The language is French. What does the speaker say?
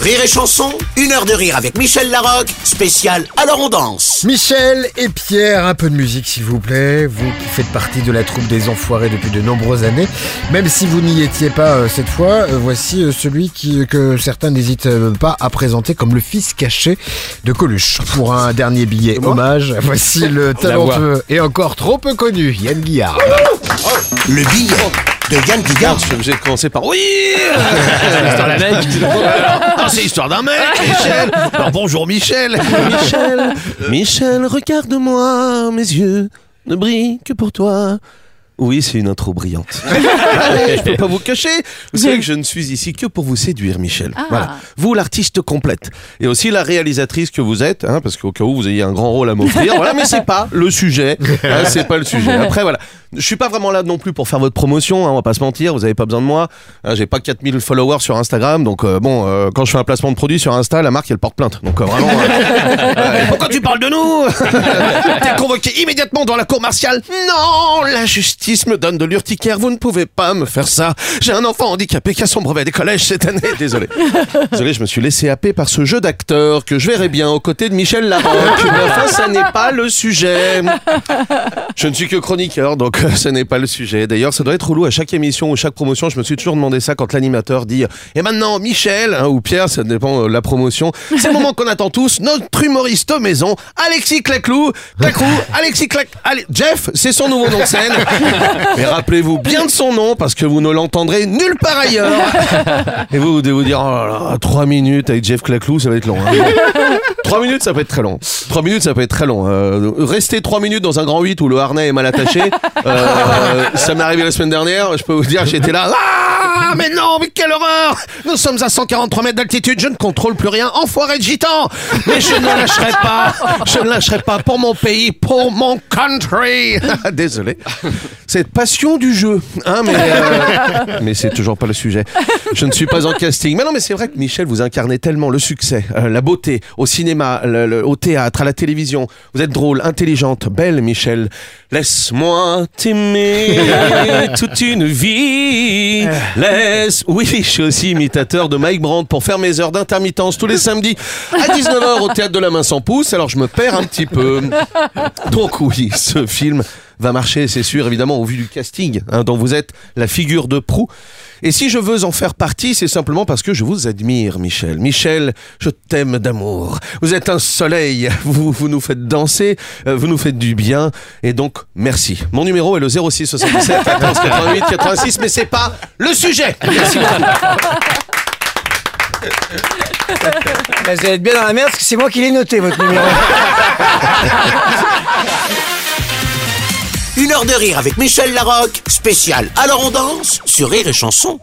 Rire et Chanson, une heure de rire avec Michel Larocque, spécial Alors on danse. Michel et Pierre, un peu de musique s'il vous plaît. Vous qui faites partie de la troupe des Enfoirés depuis de nombreuses années, même si vous n'y étiez pas euh, cette fois, euh, voici euh, celui qui, que certains n'hésitent euh, pas à présenter comme le fils caché de Coluche. Pour un dernier billet hommage, voici le talentueux et encore trop peu connu Yann Guillard. Le billet de Yann. Je suis obligé de commencer par oui Histoire d'un mec Ah, c'est l'histoire d'un mec, Michel Alors bonjour Michel Michel Michel, regarde-moi, mes yeux ne brillent que pour toi. Oui, c'est une intro brillante. Allez, je peux pas vous cacher. Vous savez que je ne suis ici que pour vous séduire, Michel. Voilà. Vous, l'artiste complète. Et aussi la réalisatrice que vous êtes, hein, parce qu'au cas où vous ayez un grand rôle à m'offrir. voilà, mais c'est pas le sujet. Hein, c'est pas le sujet. Après, voilà. Je suis pas vraiment là non plus pour faire votre promotion, hein, on va pas se mentir, vous avez pas besoin de moi. Hein, J'ai pas 4000 followers sur Instagram, donc euh, bon, euh, quand je fais un placement de produit sur Insta, la marque elle porte plainte. Donc euh, vraiment. pourquoi tu parles de nous T'es convoqué immédiatement dans la cour martiale. Non, la justice me donne de l'urticaire, vous ne pouvez pas me faire ça. J'ai un enfant handicapé qui a son brevet des collèges cette année. Désolé. Désolé, je me suis laissé happer par ce jeu d'acteur que je verrais bien aux côtés de Michel Larocque. Mais enfin, ça n'est pas le sujet. Je ne suis que chroniqueur, donc euh, ce n'est pas le sujet. D'ailleurs, ça doit être relou à chaque émission ou chaque promotion. Je me suis toujours demandé ça quand l'animateur dit Et maintenant, Michel, hein, ou Pierre, ça dépend euh, de la promotion. C'est le moment qu'on attend tous. Notre humoriste maison, Alexis Claclou. Clacrou, Alexis Clac... Allez, Jeff, c'est son nouveau nom de scène. Mais rappelez-vous bien de son nom parce que vous ne l'entendrez nulle part ailleurs. Et vous, vous devez vous dire, oh là là, trois minutes avec Jeff Claclou, ça va être long. hein. Trois minutes, ça peut être très long. Trois minutes, ça peut être très long. Euh, rester trois minutes dans un grand 8 où le harnais est mal attaché, euh, ça m'est arrivé la semaine dernière. Je peux vous dire, j'étais là. Ah, mais non, mais quelle horreur Nous sommes à 143 mètres d'altitude, je ne contrôle plus rien. Enfoiré de gitan Mais je ne lâcherai pas Je ne lâcherai pas pour mon pays, pour mon country Désolé. Cette passion du jeu, hein, mais, euh, mais c'est toujours pas le sujet. Je ne suis pas en casting. Mais non, mais c'est vrai que Michel, vous incarnez tellement le succès, euh, la beauté, au cinéma, le- le- au théâtre, à la télévision. Vous êtes drôle, intelligente, belle, Michel. Laisse-moi t'aimer toute une vie. Laisse. Oui, je suis aussi imitateur de Mike Brandt pour faire mes heures d'intermittence tous les samedis à 19h au théâtre de la main sans pouce. Alors je me perds un petit peu. Donc oui, ce film va marcher, c'est sûr, évidemment, au vu du casting hein, dont vous êtes la figure de proue. Et si je veux en faire partie, c'est simplement parce que je vous admire, Michel. Michel, je t'aime d'amour. Vous êtes un soleil, vous, vous nous faites danser, euh, vous nous faites du bien, et donc merci. Mon numéro est le 06 77 14 88 86, mais c'est pas le sujet. Merci vous allez être bien dans la merde parce que c'est moi qui l'ai noté votre numéro. Une heure de rire avec Michel Larocque, spécial Alors on danse sur Rire et Chanson.